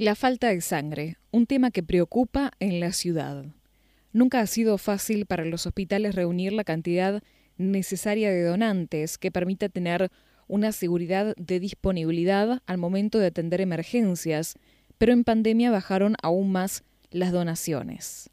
La falta de sangre, un tema que preocupa en la ciudad. Nunca ha sido fácil para los hospitales reunir la cantidad necesaria de donantes que permita tener una seguridad de disponibilidad al momento de atender emergencias, pero en pandemia bajaron aún más las donaciones.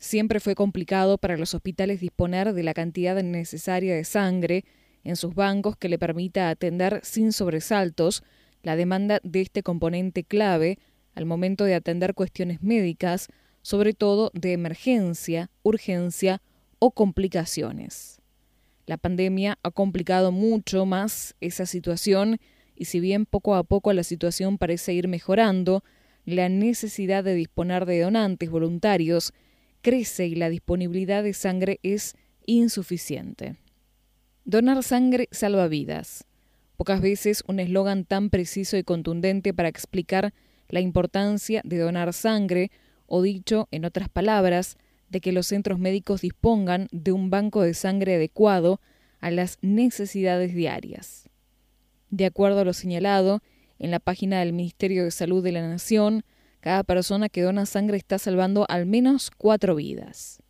Siempre fue complicado para los hospitales disponer de la cantidad necesaria de sangre en sus bancos que le permita atender sin sobresaltos la demanda de este componente clave al momento de atender cuestiones médicas, sobre todo de emergencia, urgencia o complicaciones. La pandemia ha complicado mucho más esa situación y si bien poco a poco la situación parece ir mejorando, la necesidad de disponer de donantes voluntarios crece y la disponibilidad de sangre es insuficiente. Donar sangre salva vidas. Pocas veces un eslogan tan preciso y contundente para explicar la importancia de donar sangre, o dicho en otras palabras, de que los centros médicos dispongan de un banco de sangre adecuado a las necesidades diarias. De acuerdo a lo señalado en la página del Ministerio de Salud de la Nación, cada persona que dona sangre está salvando al menos cuatro vidas.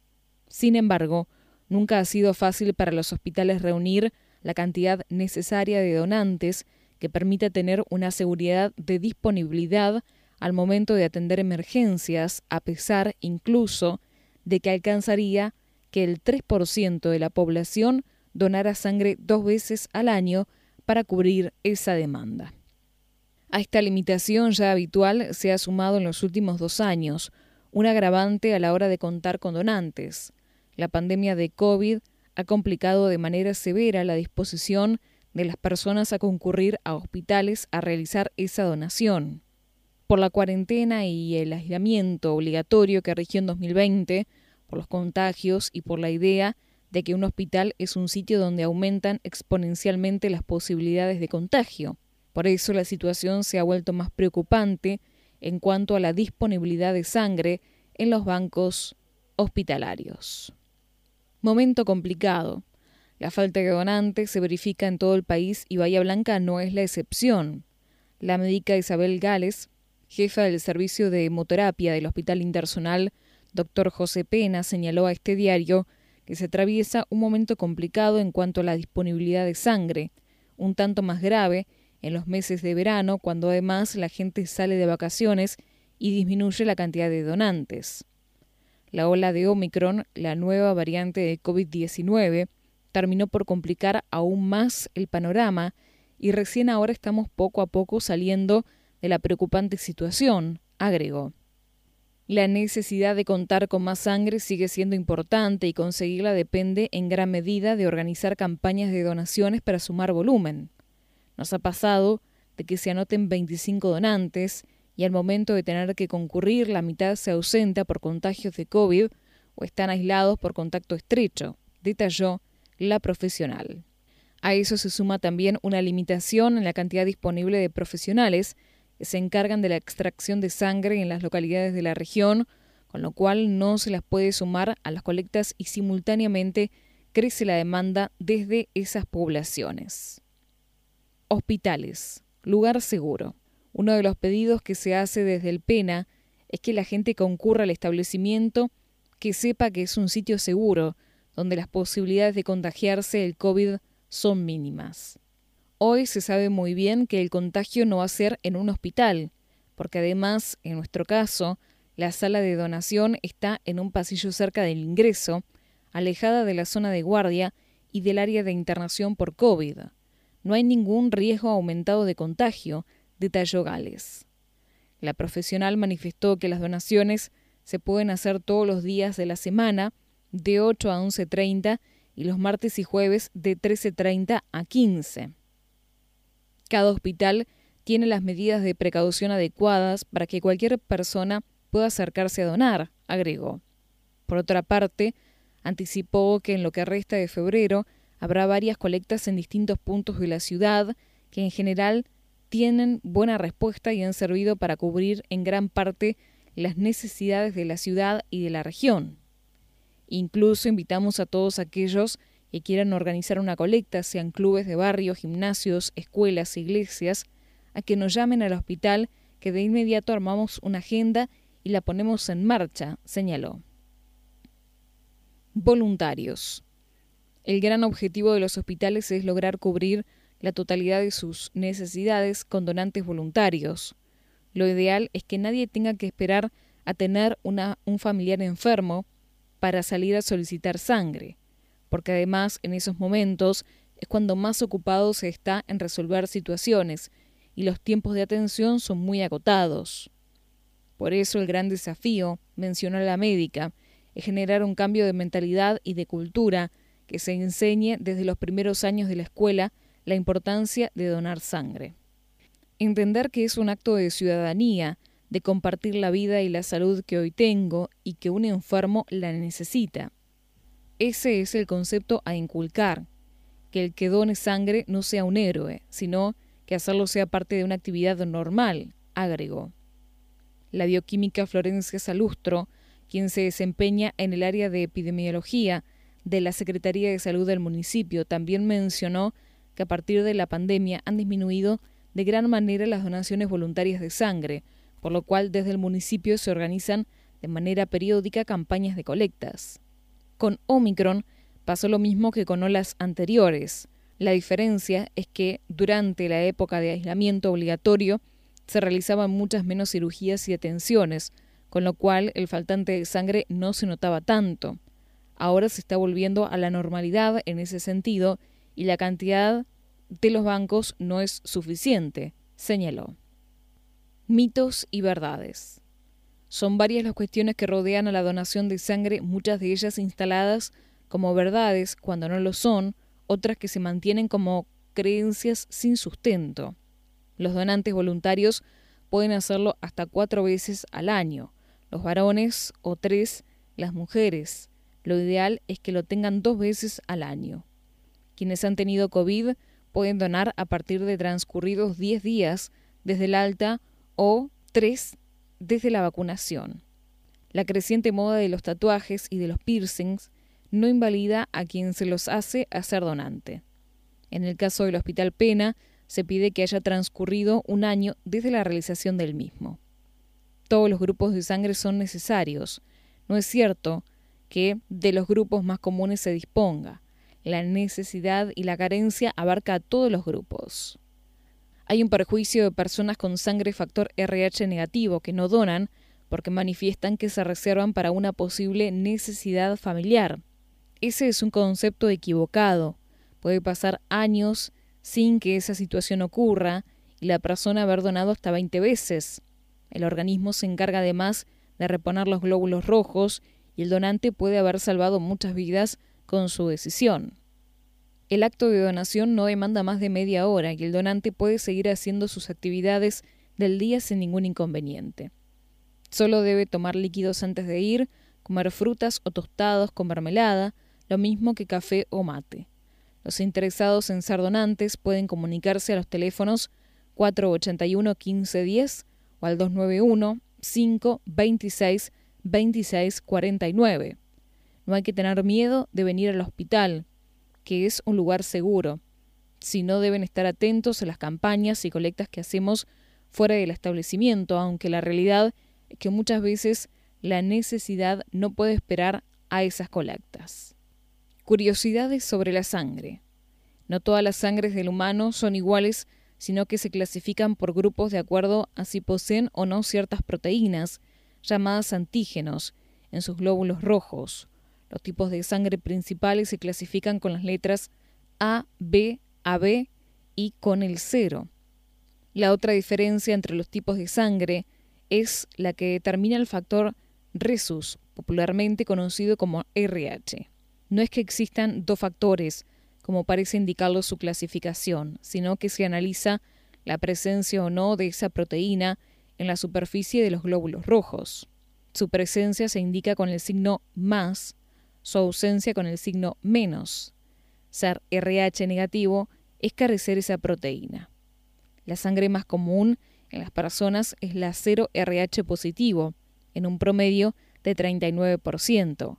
Sin embargo, nunca ha sido fácil para los hospitales reunir la cantidad necesaria de donantes que permita tener una seguridad de disponibilidad al momento de atender emergencias, a pesar incluso de que alcanzaría que el 3% de la población donara sangre dos veces al año para cubrir esa demanda. A esta limitación ya habitual se ha sumado en los últimos dos años un agravante a la hora de contar con donantes. La pandemia de COVID ha complicado de manera severa la disposición de las personas a concurrir a hospitales a realizar esa donación. Por la cuarentena y el aislamiento obligatorio que rigió en 2020, por los contagios y por la idea de que un hospital es un sitio donde aumentan exponencialmente las posibilidades de contagio. Por eso la situación se ha vuelto más preocupante en cuanto a la disponibilidad de sangre en los bancos hospitalarios. Momento complicado. La falta de donantes se verifica en todo el país y Bahía Blanca no es la excepción. La médica Isabel Gales, jefa del servicio de hemoterapia del Hospital Internacional, doctor José Pena, señaló a este diario que se atraviesa un momento complicado en cuanto a la disponibilidad de sangre, un tanto más grave en los meses de verano, cuando además la gente sale de vacaciones y disminuye la cantidad de donantes. La ola de Omicron, la nueva variante de COVID-19, terminó por complicar aún más el panorama y recién ahora estamos poco a poco saliendo de la preocupante situación, agregó. La necesidad de contar con más sangre sigue siendo importante y conseguirla depende en gran medida de organizar campañas de donaciones para sumar volumen. Nos ha pasado de que se anoten 25 donantes y al momento de tener que concurrir la mitad se ausenta por contagios de COVID o están aislados por contacto estrecho, detalló la profesional. A eso se suma también una limitación en la cantidad disponible de profesionales que se encargan de la extracción de sangre en las localidades de la región, con lo cual no se las puede sumar a las colectas y simultáneamente crece la demanda desde esas poblaciones. Hospitales, lugar seguro. Uno de los pedidos que se hace desde el PENA es que la gente concurra al establecimiento que sepa que es un sitio seguro, donde las posibilidades de contagiarse del COVID son mínimas. Hoy se sabe muy bien que el contagio no va a ser en un hospital, porque además, en nuestro caso, la sala de donación está en un pasillo cerca del ingreso, alejada de la zona de guardia y del área de internación por COVID. No hay ningún riesgo aumentado de contagio, detalló Gales. La profesional manifestó que las donaciones se pueden hacer todos los días de la semana, de 8 a 11.30 y los martes y jueves de 13.30 a 15. Cada hospital tiene las medidas de precaución adecuadas para que cualquier persona pueda acercarse a donar, agregó. Por otra parte, anticipó que en lo que resta de febrero habrá varias colectas en distintos puntos de la ciudad que en general tienen buena respuesta y han servido para cubrir en gran parte las necesidades de la ciudad y de la región. Incluso invitamos a todos aquellos que quieran organizar una colecta, sean clubes de barrio, gimnasios, escuelas, iglesias, a que nos llamen al hospital que de inmediato armamos una agenda y la ponemos en marcha, señaló. Voluntarios. El gran objetivo de los hospitales es lograr cubrir la totalidad de sus necesidades con donantes voluntarios. Lo ideal es que nadie tenga que esperar a tener una, un familiar enfermo para salir a solicitar sangre, porque además en esos momentos es cuando más ocupado se está en resolver situaciones y los tiempos de atención son muy acotados. Por eso el gran desafío, mencionó la médica, es generar un cambio de mentalidad y de cultura que se enseñe desde los primeros años de la escuela la importancia de donar sangre. Entender que es un acto de ciudadanía, de compartir la vida y la salud que hoy tengo y que un enfermo la necesita. Ese es el concepto a inculcar, que el que done sangre no sea un héroe, sino que hacerlo sea parte de una actividad normal, agregó. La bioquímica Florencia Salustro, quien se desempeña en el área de epidemiología de la Secretaría de Salud del municipio, también mencionó que a partir de la pandemia han disminuido de gran manera las donaciones voluntarias de sangre, por lo cual desde el municipio se organizan de manera periódica campañas de colectas. Con Omicron pasó lo mismo que con olas anteriores. La diferencia es que durante la época de aislamiento obligatorio se realizaban muchas menos cirugías y atenciones, con lo cual el faltante de sangre no se notaba tanto. Ahora se está volviendo a la normalidad en ese sentido y la cantidad de los bancos no es suficiente, señaló. Mitos y verdades. Son varias las cuestiones que rodean a la donación de sangre, muchas de ellas instaladas como verdades cuando no lo son, otras que se mantienen como creencias sin sustento. Los donantes voluntarios pueden hacerlo hasta cuatro veces al año, los varones o tres las mujeres. Lo ideal es que lo tengan dos veces al año. Quienes han tenido COVID pueden donar a partir de transcurridos 10 días desde el alta o 3 desde la vacunación. La creciente moda de los tatuajes y de los piercings no invalida a quien se los hace a ser donante. En el caso del Hospital Pena, se pide que haya transcurrido un año desde la realización del mismo. Todos los grupos de sangre son necesarios. No es cierto que de los grupos más comunes se disponga. La necesidad y la carencia abarca a todos los grupos. Hay un perjuicio de personas con sangre factor RH negativo que no donan porque manifiestan que se reservan para una posible necesidad familiar. Ese es un concepto equivocado. Puede pasar años sin que esa situación ocurra y la persona haber donado hasta 20 veces. El organismo se encarga además de reponer los glóbulos rojos y el donante puede haber salvado muchas vidas con su decisión. El acto de donación no demanda más de media hora y el donante puede seguir haciendo sus actividades del día sin ningún inconveniente. Solo debe tomar líquidos antes de ir, comer frutas o tostados con mermelada, lo mismo que café o mate. Los interesados en ser donantes pueden comunicarse a los teléfonos 481 1510 o al 291 526 2649. No hay que tener miedo de venir al hospital, que es un lugar seguro. Si no deben estar atentos a las campañas y colectas que hacemos fuera del establecimiento, aunque la realidad es que muchas veces la necesidad no puede esperar a esas colectas. Curiosidades sobre la sangre. No todas las sangres del humano son iguales, sino que se clasifican por grupos de acuerdo a si poseen o no ciertas proteínas, llamadas antígenos, en sus glóbulos rojos. Los tipos de sangre principales se clasifican con las letras A, B, AB y con el cero. La otra diferencia entre los tipos de sangre es la que determina el factor resus, popularmente conocido como RH. No es que existan dos factores, como parece indicarlo su clasificación, sino que se analiza la presencia o no de esa proteína en la superficie de los glóbulos rojos. Su presencia se indica con el signo más, su ausencia con el signo menos. Ser RH negativo es carecer esa proteína. La sangre más común en las personas es la 0RH positivo, en un promedio de 39%.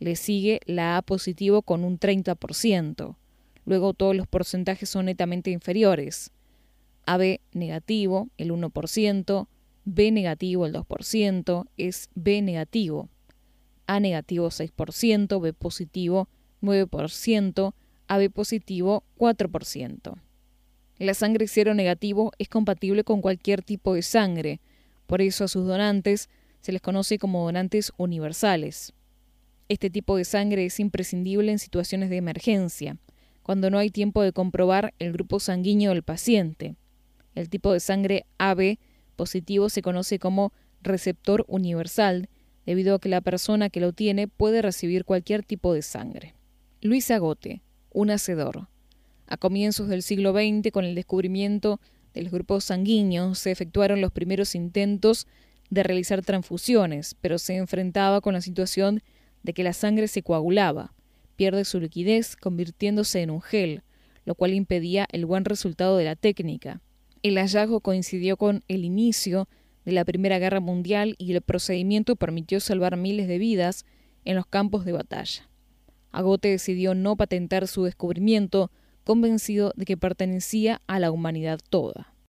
Le sigue la A positivo con un 30%. Luego todos los porcentajes son netamente inferiores. AB negativo el 1%, B negativo el 2%, es B negativo. A negativo 6%, B positivo 9%, AB positivo 4%. La sangre cero negativo es compatible con cualquier tipo de sangre, por eso a sus donantes se les conoce como donantes universales. Este tipo de sangre es imprescindible en situaciones de emergencia, cuando no hay tiempo de comprobar el grupo sanguíneo del paciente. El tipo de sangre AB positivo se conoce como receptor universal, debido a que la persona que lo tiene puede recibir cualquier tipo de sangre. Luis Agote, un hacedor. A comienzos del siglo XX, con el descubrimiento de los grupos sanguíneos, se efectuaron los primeros intentos de realizar transfusiones, pero se enfrentaba con la situación de que la sangre se coagulaba, pierde su liquidez convirtiéndose en un gel, lo cual impedía el buen resultado de la técnica. El hallazgo coincidió con el inicio de la Primera Guerra Mundial y el procedimiento permitió salvar miles de vidas en los campos de batalla. Agote decidió no patentar su descubrimiento, convencido de que pertenecía a la humanidad toda.